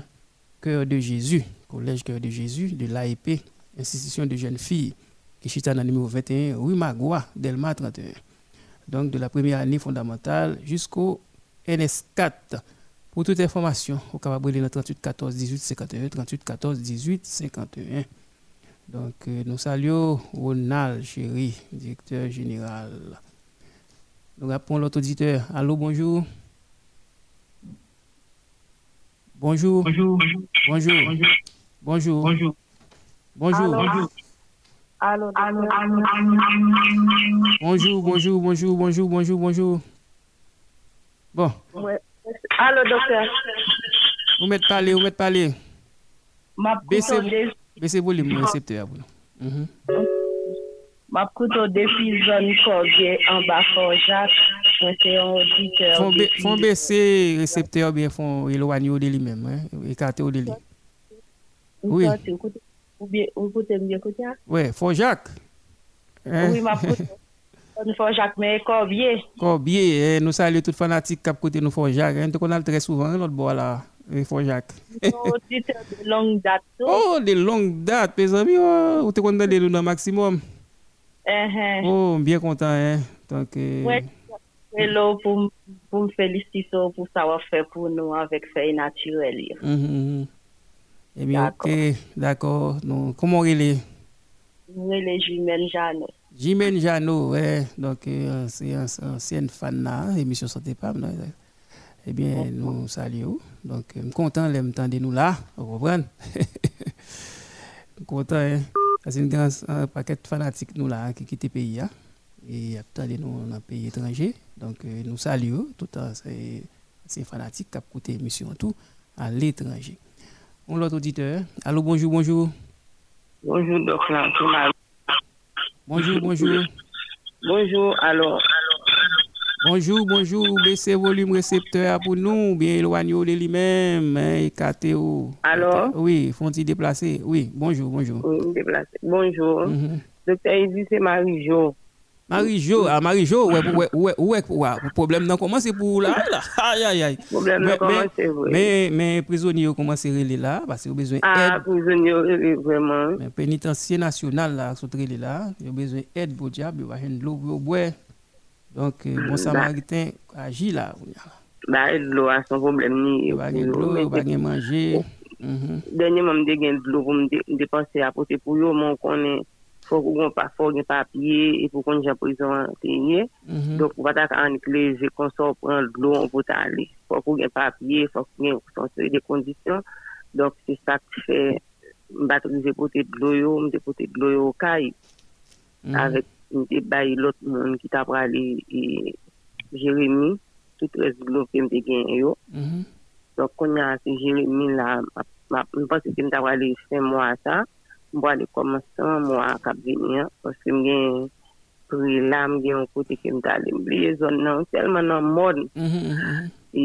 Cœur de Jésus, collège Cœur de Jésus de l'AEP, institution de jeunes filles, qui chita dans le numéro 21, rue Magua, Delma 31. Donc de la première année fondamentale jusqu'au NS4. Pour toute information, vous pouvez dans 38 14 18 51, 38 14 18 51. Donc euh, nous saluons Ronald Chéri, directeur général. Nous rappelons l'autre auditeur. Allô, bonjour. Bonjour. Bonjour. Bonjour. Bonjour. Bonjour. Bonjour. Allô, Bonjour, bonjour, bonjour, bonjour, bonjour, bonjour. Bon, Ouais. Alo, doktor. Ou met pale, ou met pale. Map koutou defi. Bese boli mwen resepte ya pou nou. Map koutou defi zon kogye an ba forjak. Mwen se yon auditeur. Fon bese resepte ya bien fon elwanyo de li men. Ekate ou de li. Oui. Ou koute mwen koute ya? Oui, forjak. Oui, map koutou. nou Fonjak, men Korbye. Korbye, eh, nou salye tout fanatik kap kote nou Fonjak. Ente kon al tre souvan, lout bo la, Fonjak. Nou, di te de long dat. Oh, de long dat, pe zami, ou te kon dan de lounan maksimum. Oh, mbyen kontan, eh. Ouè, lò pou m felisiso pou sa wafè pou nou avèk fèy naturel. Emi, ok, d'akor. Nou, koman rele? Rele jimel janos. Jimène Jeannot, ouais. Donc, euh, c'est un un ancienne fan là, émission Santé Pam. Eh bien, nous saluons. Donc, je suis content de m'entendre nous là, vous comprenez? Je suis content, hein? C'est une grande un paquet de fanatiques nous là qui quittent le pays. hein. Et attendez nous dans un pays étranger. Donc, euh, nous saluons tout le temps ces, ces fanatiques qui ont écouté l'émission tout à l'étranger. On l'autre auditeur. Allô, bonjour, bonjour. Bonjour, docteur. Bonjour, bonjour. Bonjour, alors, Bonjour, bonjour, baissez volume récepteur pour nous, bien éloigné de lui-même, hein, écarté au. Alors? Oui, font-ils déplacer? Oui, bonjour, bonjour. oui, déplacer. Bonjour. Mhm. Docteur, dit c'est Marie-Jo. Marie-Jo, ah, Marie-Jo, ouais, ouais, ouais, ouais, ouais, problème non, comment c'est pour là, là? Aïe, aïe, aïe. Problème, Mais- là, comment mais-? Mais, mais prisonniers, comment c'est relé là? Parce qu'ils ont besoin Ah, d'aide. prisonnier, euh, vraiment. Mais pénitencier national là, sont relé là, ils ont besoin d'aide pour diable, ils vont de l'eau pour boire. Donc, euh, bon samaritain agit là. Bah, l'eau, à son problème, ni. Il va gagner de l'eau, il va gagner manger. Mhm. Dernièrement, je gagne de l'eau pour me dé- dépenser à porter pour eux, mais on connaît, fò kon pa fò gen papye, e pou kon jen prizon tenye, mm -hmm. donk pou patak anikle, je konsor pran glou, an pou ta ale, fò kon gen papye, fò kon gen konsor de kondisyon, donk se sa ki fè, mbato mde pote glou yo, mde pote glou yo kay, mm -hmm. avèk mde bayi lot moun ki ta prale, e Jeremie, tout res glou ke mde gen yo, mm -hmm. donk kon ya se Jeremie la, mwen pense ke mta prale fè mwa sa, mwa de komansan, mwa kap venyan, poske mgen pri lam gen yon kote ke mtale mbliye zon nan, selman nan mod. Mm -hmm. E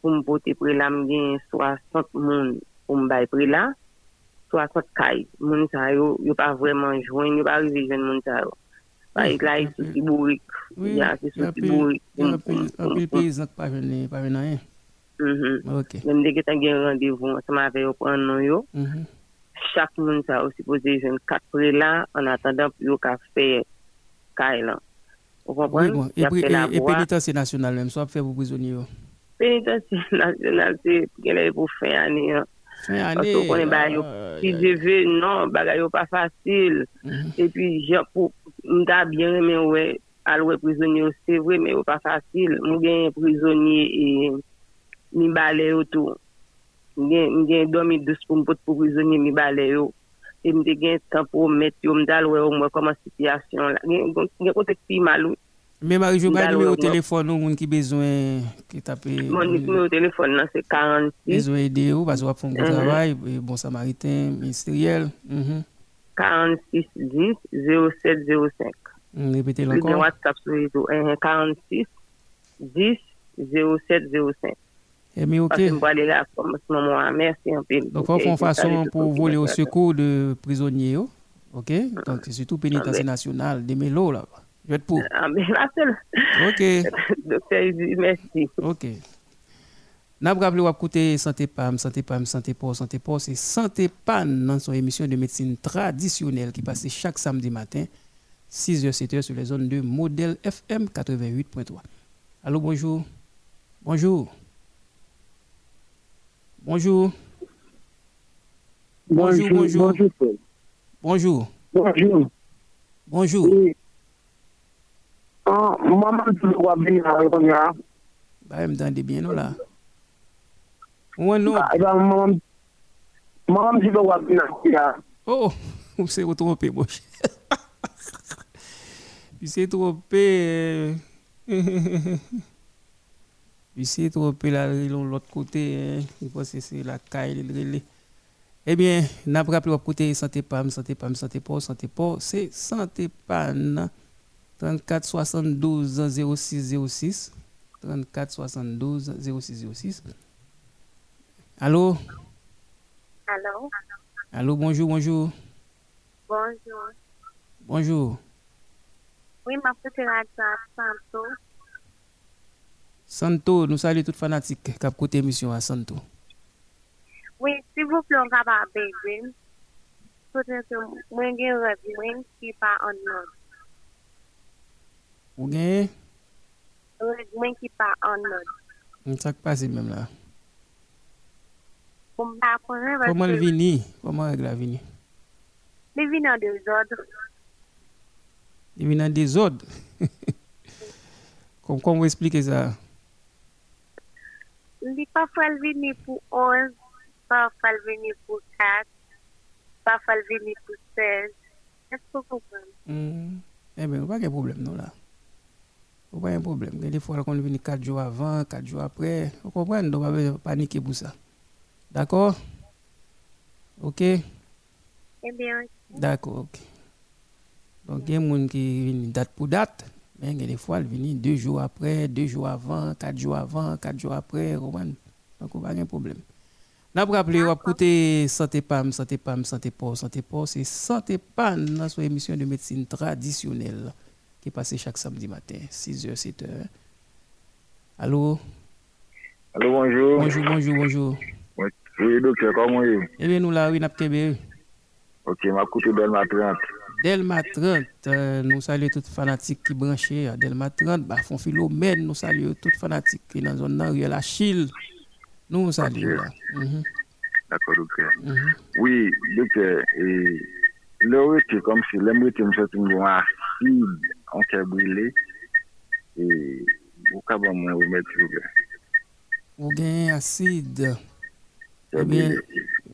pou mpote pri lam gen 60 moun pou mbay pri la, 60 kay, moun sa yo, yo pa vreman jwen, yo pa rive jwen moun sa yo. Parik e la, yon e sou tibourik. Ya, e sou tibourik. Anpil mm-hmm. peyizan ki pa ven nan eh? mm-hmm. yon. Mwen deke tan gen randevou, seman ave yo pran nan yo. Mwen. chak moun sa ou sipoze jen kapre la an atandan pou yo ka fe kay lan. Ou kompon? E penitensi nasyonal menm, so ap fe pou prizoni yo? Penitensi nasyonal se genè pou fe ane yo. Fè anè. Ato konen bayo, si je ve, nan, bagay yo pa fasil. E pi, jè pou, mta byen men wè, alwe prizonye yo, se vwe, men yo pa fasil. Mwen gen prizonye, ni bale yo tou. Mwen gen dormi douce pour me pour prisonnier mi balé yo. Mwen gen temps pour mettre yo m'dal ouais au moins comment situation là. Gen côté pi malou. Numéro de téléphone ou moun qui besoin qui tape Mon numéro de téléphone là c'est 46 besoin aider ou va faire un bon samaritain ministériel. 46 10 07 05. Répétez Le encore. WhatsApp réseaux 46 10 07 05. Eh bien, ok. Parce que je vais aller là comme ce moment. Merci un peu. Donc, on fait une façon pour voler au secours de prisonniers. oh. OK? Donc, c'est surtout pénitentiaire national de Mélo là. Je vais être pour. Ah, OK. Docteur, merci. OK. N'a pas rappelé écouter Santé PAM, Santé PAM, Santé Port, Santé Port, c'est Santé PAN dans son émission de médecine traditionnelle qui passe chaque samedi matin, 6h, 7h sur les zones de modèle FM 88.3. Allô, bonjour. Bonjour. Bonjour. Bonjour, bonjour. Bonjour. Bonjour. Bonjour. Ah, maman, tu dois venir à Ronya. Bah, me tendez bien, non, là. Ouais, non. Ah, ben, maman, maman, tu dois venir à Ronya. Oh, vous s'est trompé, mon cher. Il s'est trompé. s'est trompé là, de l'autre côté. hein. Je pense que c'est la caille, le. Eh bien, n'a pas rappelé au côté santé PAM, santé PAM, santé POR, santé POR, c'est santé PAN. 34 72 06 06. 34 72 06 06. Allô? Allô? Allô, bonjour, bonjour. Bonjour. Bonjour. Oui, ma petite radio Santo. Santo, nous saluons toutes fanatiques qui ont écouté l'émission à Santo. Oui, s'il vous plaît, on va pas bébé. Peut-être que moi, j'ai un rêve, moi, qui pas en ordre. Ou bien, Rêve, moi, qui pas en ordre. ça qui passe même là. Pour me pas connaître, parce Comment le que vini? Comment règle la vini? les vins en désordre. Il vient en désordre? Comme comment vous expliquez ça? Les parfois, le vini pour 11, parfois, le vini pour 4, parfois, le vini pour 16. Est-ce que vous comprenez? Hmm. Eh bien, pas de problème non là. Pas de problème. Des fois, on vient 4 jours avant, 4 jours après. Vous comprenez? Donc, on va pas paniquer pour ça. D'accord? Ok? Bien, D'accord, ok. Il y a des gens qui viennent date pour date, mais il y a des fois, ils viennent deux jours après, deux jours avant, quatre jours avant, quatre jours après, comprenez? donc on pas de problème. N'a pas rappelé, on va écouter Santé PAM, Santé PAM, Santé Port, Santé Port, c'est Santé PAM dans son émission de médecine traditionnelle qui est passée chaque samedi matin, 6h, 7h. Allô? Allô, bonjour. Bonjour, bonjour, bonjour. Oui, docteur, comment est-vous? Eh bien, nous là, oui, nous avons Ok, ma coûte Delma 30. Delma 30, euh, nous saluons toutes fanatiques qui branchent à Delma 30, bah, Philomène, nous saluons toutes fanatiques qui dans la zone là, la Chile. Nous saluons. Mhm, D'accord, docteur. mhm. Oui, docteur, et le rete comme si l'homme rete me fait une acide en brûlé. Et cas où on remettre, s'il vous. Ou gen acide. Eh bien.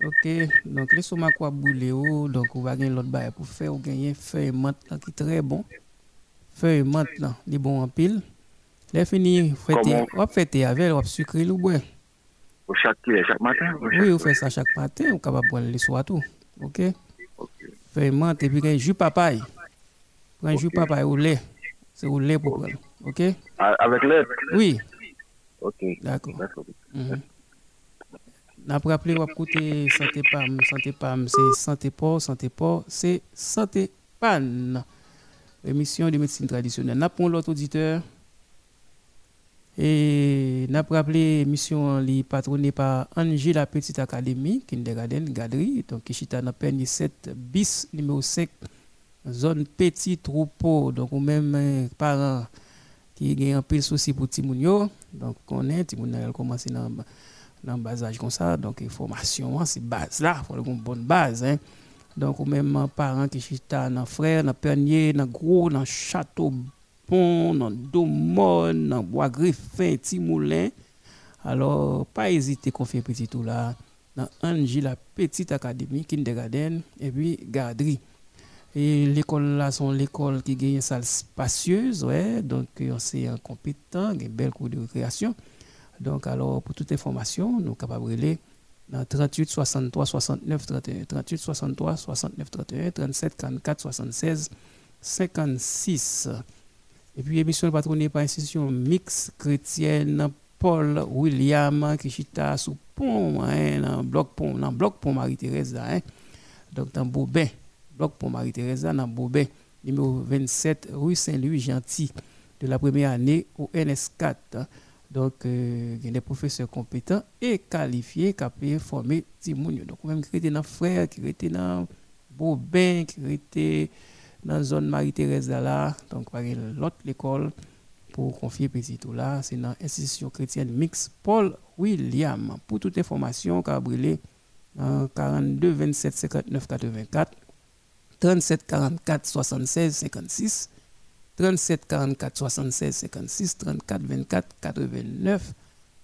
Ok. Donc, les somas quoi boule ou, donc, ou va gen l'autre bail pour faire, ou gen feuille là qui est très bon. Feuille là, il est bon en pile. Les fini, ou fêter avec, ou sucré boire. Au chaque, chaque matin? Oui, vous faites ça chaque matin, vous capable boire le soir tout. OK? Feuille menthe et puis un jus papaye. Un jus papaye au lait. C'est au lait pour prendre. OK? Avec l'aide? Oui, Ok. d'accord. N'a pas rappelé, écouter Santé PAM. Santé PAM, c'est Santé Port. Santé Port, c'est Santé PAN. Émission de médecine traditionnelle. N'a pas l'autre auditeur. Et n'a pas rappelé émission patronnée par Angie la Petite Académie, Kindergarten, Gadri, donc dans Perni 7 bis numéro 5, zone petit troupeau. Donc, ou même euh, parents qui ont un peu de souci pour Timounio. Donc, on est, Timounio a commencé dans dans bas âge comme ça. Donc, formation, hein, c'est base là, il faut une bonne base. Hein. Donc, ou même euh, parents qui chita dans frère, dans Pernier, dans Gros, dans Château Bon, dans Domon, dans Bois Griffin, Timoulin. Alors, pas hésiter confier petit tout là dans Angie, la petite académie, kindergarten, et puis garderie. Et l'école là, sont l'école qui gagne une salle spacieuse, ouais. Donc, c'est un compétent, une belle cours de récréation. Donc, alors, pour toute information, nous sommes capables de dans 38 63 69 31, 38 63 69 31, 37 44 76 56. Et puis, émission patronnée par l'institution mix chrétienne Paul William qui chita sous pont, hein, dans bloc pont, dans bloc pont Marie-Thérèse, hein. donc dans Bobin, bloc pont Marie-Thérèse, dans Bobin, numéro 27, rue Saint-Louis Gentil, de la première année au NS4. Hein. Donc, euh, il y a des professeurs compétents et qualifiés qui ont formé Timounio. Donc, même qui étaient dans Frère, qui étaient dans Bobin, qui étaient dans la zone Marie-Thérèse là, donc par l'autre école pour confier petit tout là, c'est dans l'institution chrétienne mix Paul William. Pour toute information, Cabrélé, 42 27 59 84, 37 44 76 56, 37 44 76 56, 34 24 89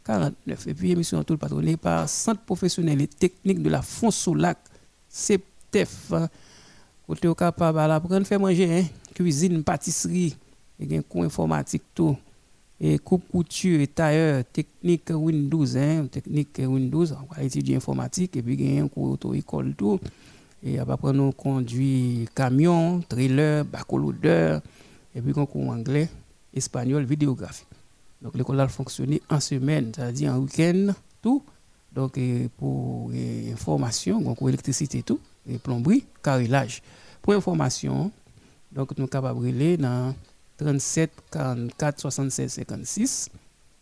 49. Et puis, émission tout patronné par Centre professionnel et technique de la Fonsolac, CEPTEF. Côté au capable à faire manger, hein? cuisine, pâtisserie, et un cours informatique tout. Et coupe couture et tailleur, technique Windows, hein? technique Windows, on va étudier informatique, et puis un cours auto-école tout. Et après, nous conduit camion, trailer, bacolodeur, et puis un cours anglais, espagnol, vidéographie. Donc l'école a fonctionné en semaine, c'est-à-dire en week-end, tout. Donc pour information, donc pour électricité tout et plomberie, carrelage. Pour information, donc nous capables de dans 37 44 76 56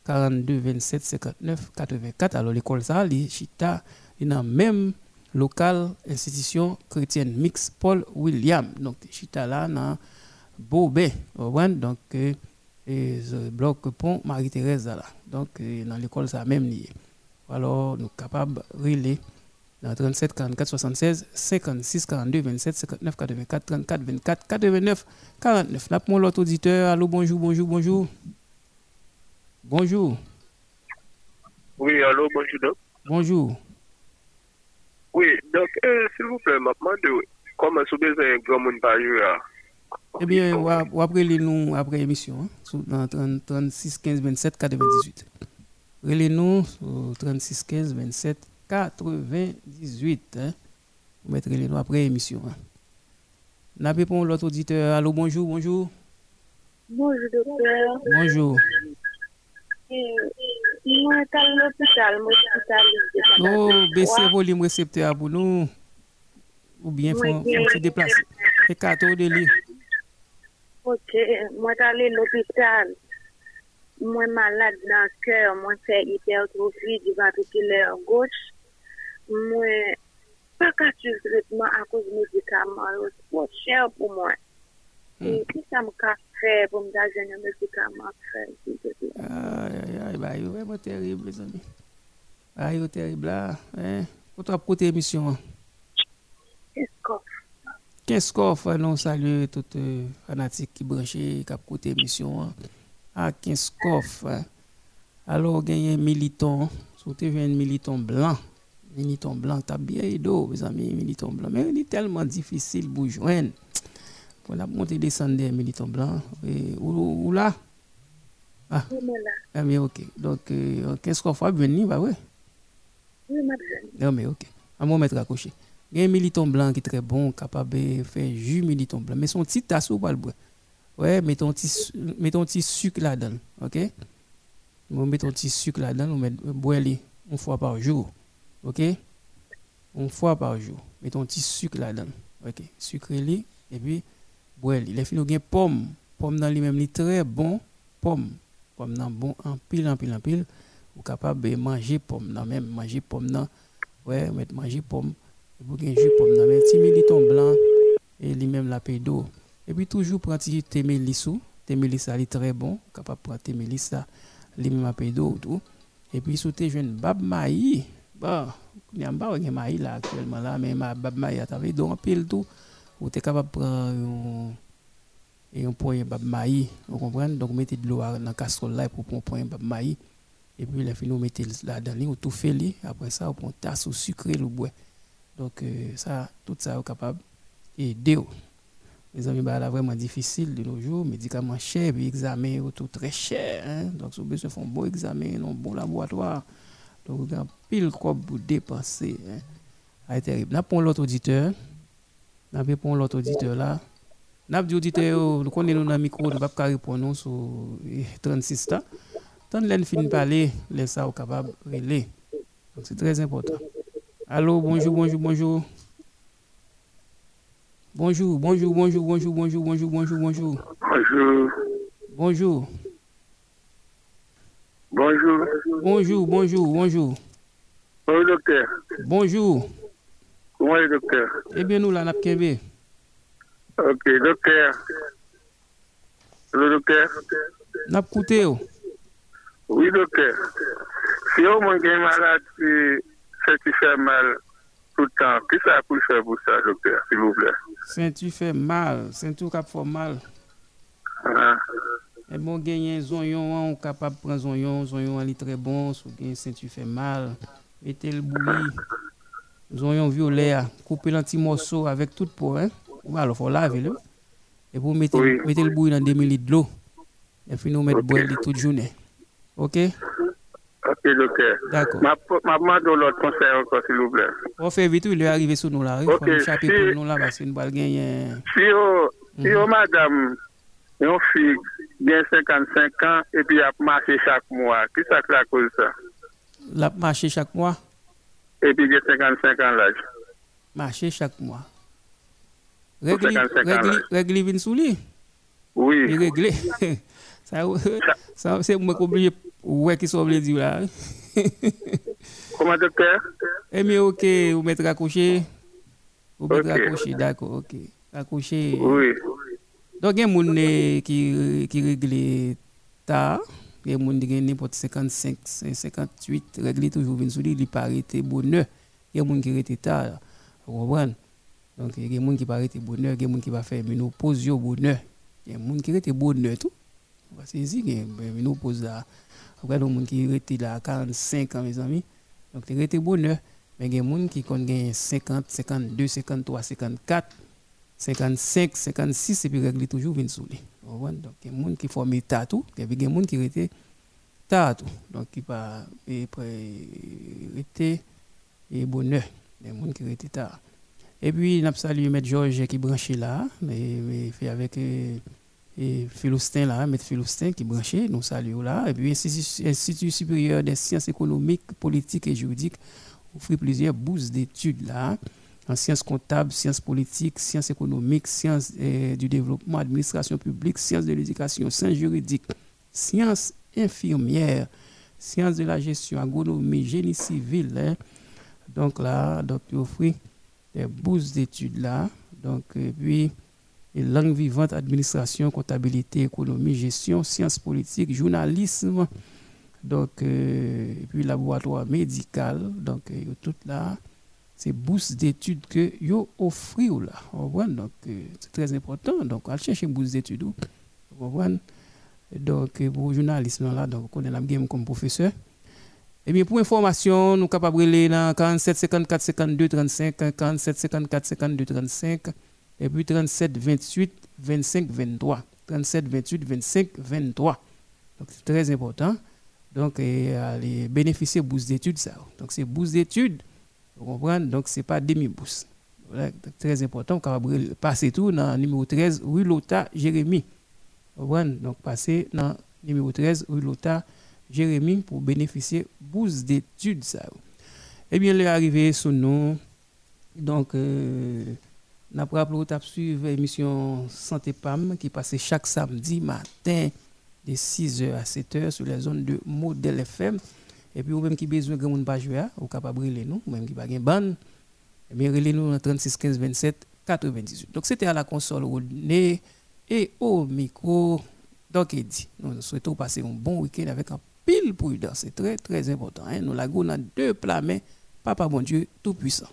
42 27 59 84. Alors l'école ça, les chita, il dans même local institution chrétienne mix Paul William. Donc chita là dans Bobé, donc euh, et bloc pont Marie-Thérèse là. Donc dans l'école ça même lié. Alors nous sommes capables de dans 37 44 76 56 42 27 59 84 34 24 89 49. Là pour l'autre auditeur, allô, bonjour, bonjour, bonjour. Bonjour. Oui, allô, bonjour. Bonjour. Oui, donc, euh, s'il vous plaît, ma demande, comment que un grand monde par Eh bien, ou après les nous, après l'émission, hein, dans 36 15 27 98. Relez-nous 36 15 27 98. Hein? Vous mettrez les noms après l'émission. Hein? N'a l'autre auditeur. Allô, bonjour, bonjour. Bonjour, docteur. Bonjour. Moi, à l'hôpital, Oh, baissez volume récepteur pour nous. Ou bien, faut un petit déplacé. Et quatre de lit. Ok, mwen tali l'opital, mwen malade nan kèr, mwen fè hipertrofi di vatikilèr goch, mwen pa katil tritman akouz medikaman, pou chèr pou mwen. Ki sa m ka fè pou m da jenye medikaman fè? Ay, ay, ay, bay yo, mwen terib, les ami. Bay yo terib la, eh, pou trap kote emisyon an. Eskof. Kenskof. Kenskof, nou salye tout fanatik ki branche kap koute emisyon. A Kenskof. Alo genye militon. Sote ven militon blan. Militon blanc, t'as bien d'eau, mes amis, militon blanc. Mais il est tellement difficile pour joindre. Pour la monter descendre des militants blancs. Et, où, là? Ah. ah, mais ok. Donc, euh, qu'est-ce qu'on fait venir, bah ouais? Oui, Non, mais ok. À moi, mettre à cocher. Il y a un militon blanc qui est très bon, capable de faire jus militon blanc. Mais son petit tasse ou pas le bois. Ouais, mettons un petit, sucre là-dedans. Ok? On met un petit sucre là-dedans, on met boire une fois par jour. OK? Une fois par jour. Mettons un petit sucre là-dedans. OK? Sucre et puis boire Les filles ont pomme. Pomme dans lui-même, est très bon. Pomme. Pomme dans bon en pile, en pile, en pile. Vous capable de manger pomme dans même. Manger pomme dans. Ouais, mettre manger pomme. Et vous avez jus pomme dans. Petit militon blanc. Et lui-même la paix d'eau. Et puis toujours prendre tes mélissou. Tes mélissa, est très bon. Capable de prendre tes mélissa. Lui-même la paix d'eau. Et puis sous tes jeunes bab maïs. Bon, il y a de maïs là actuellement là, mais ma bab maïs, tu avais donc pile tout. Ou tu es capable de prendre un, un point bab maïs, vous comprenez? Donc, mettez de l'eau dans la casserole là pour prendre un point bab maïs. Et puis, les finaux, mettez là-dedans, vous tout fait. Après ça, vous prenez tasse au sucre, le bois. Donc, euh, ça, tout ça, vous capable d'aider. Les amis, bah, là, vraiment difficile de nos jours. Médicaments chers, puis examens tout très cher. Hein? Donc, si besoin font un bon examen, un bon laboratoire. Donc, il y a pile quoi pour dépenser. Hein? Ah, terrible. N'a l'autre auditeur. N'a pas l'autre auditeur là. N'a pas auditeur, nous connaissons nos micro, nous ne pas répondre sur 36 ans. Tant que fin de parler, les ça capable de relayer. Donc, c'est très important. Allô, bonjour, bonjour, bonjour. Bonjour, bonjour, bonjour, bonjour, bonjour, bonjour, bonjour, bonjour. Bonjour. Bonjour. Bonjour. Bonjour, bonjour, bonjour. Bonjour, docteur. Bonjour. Comment est docteur? Eh bien, nous, là, n'a Ok, docteur. Le docteur. N'a oh. Oui, docteur. Si on manque une maladie, malade qui fait mal tout le temps, qu'est-ce que ça peut faire pour ça, docteur, s'il vous plaît? Si tu fais mal, si tu fait mal. Ah. Et bon, gagner zonyon, on capable de prendre zonyon, zonyon est très bon, si tu fais mal, mettez le bouilli, zonyon violet, couper l'anti morceau avec tout pour hein. Alors, il faut laver le. Et vous mettez, Oui. mettez le bouilli dans 2 litres d'eau. Et puis nous mettons boire toute journée. OK? Ok, docteur. D'accord. Ma, ma, ma do l'autre conseil encore, s'il vous plaît. On fait vite, il est arrivé sous nous là. Il faut échapper pour nous là, parce qu'il nous va gagner. Si yo, si yo, mhm. madame, yon fille, bien 55 ans, et puis ap marché chaque mois, qui ça que la cause ça? La marché chaque mois? Et puis gen 55 ans l'âge. Marché chaque mois. Régli, régli, régli vin sous lui? Oui. Il réglé. ça, ça, c'est moi qui obligé ouais qui sont de dire là? Comment docteur? Eh mais OK, vous mettez accroché. Vous mettez Ok. accroché, d'accord, OK. Accroché. Oui. Donc il y a des gens qui qui règle tard. Il y a des gens qui gagnent n'importe 55, 58, régler toujours vin sous lui, il paraît bonheur. Il y a des gens qui restent tard. Vous comprenez? Donc, il y a des gens qui paraissent bonheur, il y a des gens qui vont faire ménopause au bonheur. Il y a des gens qui restent bonheur tout. Parce que ici, il y a une ménopause là. Après, il des gens qui restent là à 45 ans, mes amis? Donc, ils restent bonheur. Mais il y a des gens qui ont 50, 52, 53, 54, 55, 56, et puis régler toujours 20 sous? Donc, il y a des gens qui forment tatou, il y a des gens qui restent tatou. Donc, qui pas restent et bonheur. Il y a des gens qui restent tard. Et puis, nous salué M. Georges qui branché là, mais fait avec euh, et Philostin là, M. Philostin qui branché, nous saluons là. Et puis, Institut, Institut supérieur des sciences économiques, politiques et juridiques offre plusieurs bourses d'études là, en sciences comptables, sciences politiques, sciences économiques, sciences euh, du développement, administration publique, sciences de l'éducation, sciences juridiques, sciences infirmières, sciences de la gestion, agronomie, génie civil. hein. Donc là, donc, offre des bourses d'études là. Donc, et puis, et langue vivante, administration, comptabilité, économie, gestion, sciences politiques, journalisme, donc, euh, et puis laboratoire médical. Donc, euh, tout là, c'est bourses d'études que yo offrent là. Vous comprenez? Donc, euh, c'est très important. Donc, on chercher une bourse d'études. Donc, euh, pour le journalisme là, donc, on est la game comme professeur. Eh bien, pour information, nous sommes capables de dans 47 54 52 35, 47 54 52 35, et puis 37 28 25 23. 37 28 25 23. Donc, c'est très important. Donc, et, aller bénéficier bourse d'études, ça. Donc, c'est bourse d'études, vous comprenez? Donc, ce n'est pas demi-bourse. Voilà, très important. Vous passer tout dans le numéro 13, rue Lota, Jérémy. Vous? Donc, passer dans le numéro 13, rue Lota, Jérémy pour bénéficier bourse d'études ça. Eh bien, est arrivé sur nous. Donc, euh, nous avons rappelé suivre l'émission Santé PAM qui passe chaque samedi matin de 6h à 7h sur les zones de Modèle FM. Et puis, vous même qui besoin de monde pas jouer, vous capable de nous, même qui pas de ban, eh bien, nous dans 36 15 27 98. Donc, c'était à la console Rodney et au micro. Donc, nous souhaitons passer un bon week-end avec un pile prudence. C'est très, très important. Hein? Nous l'avons deux plats, mais Papa, bon Dieu, tout puissant.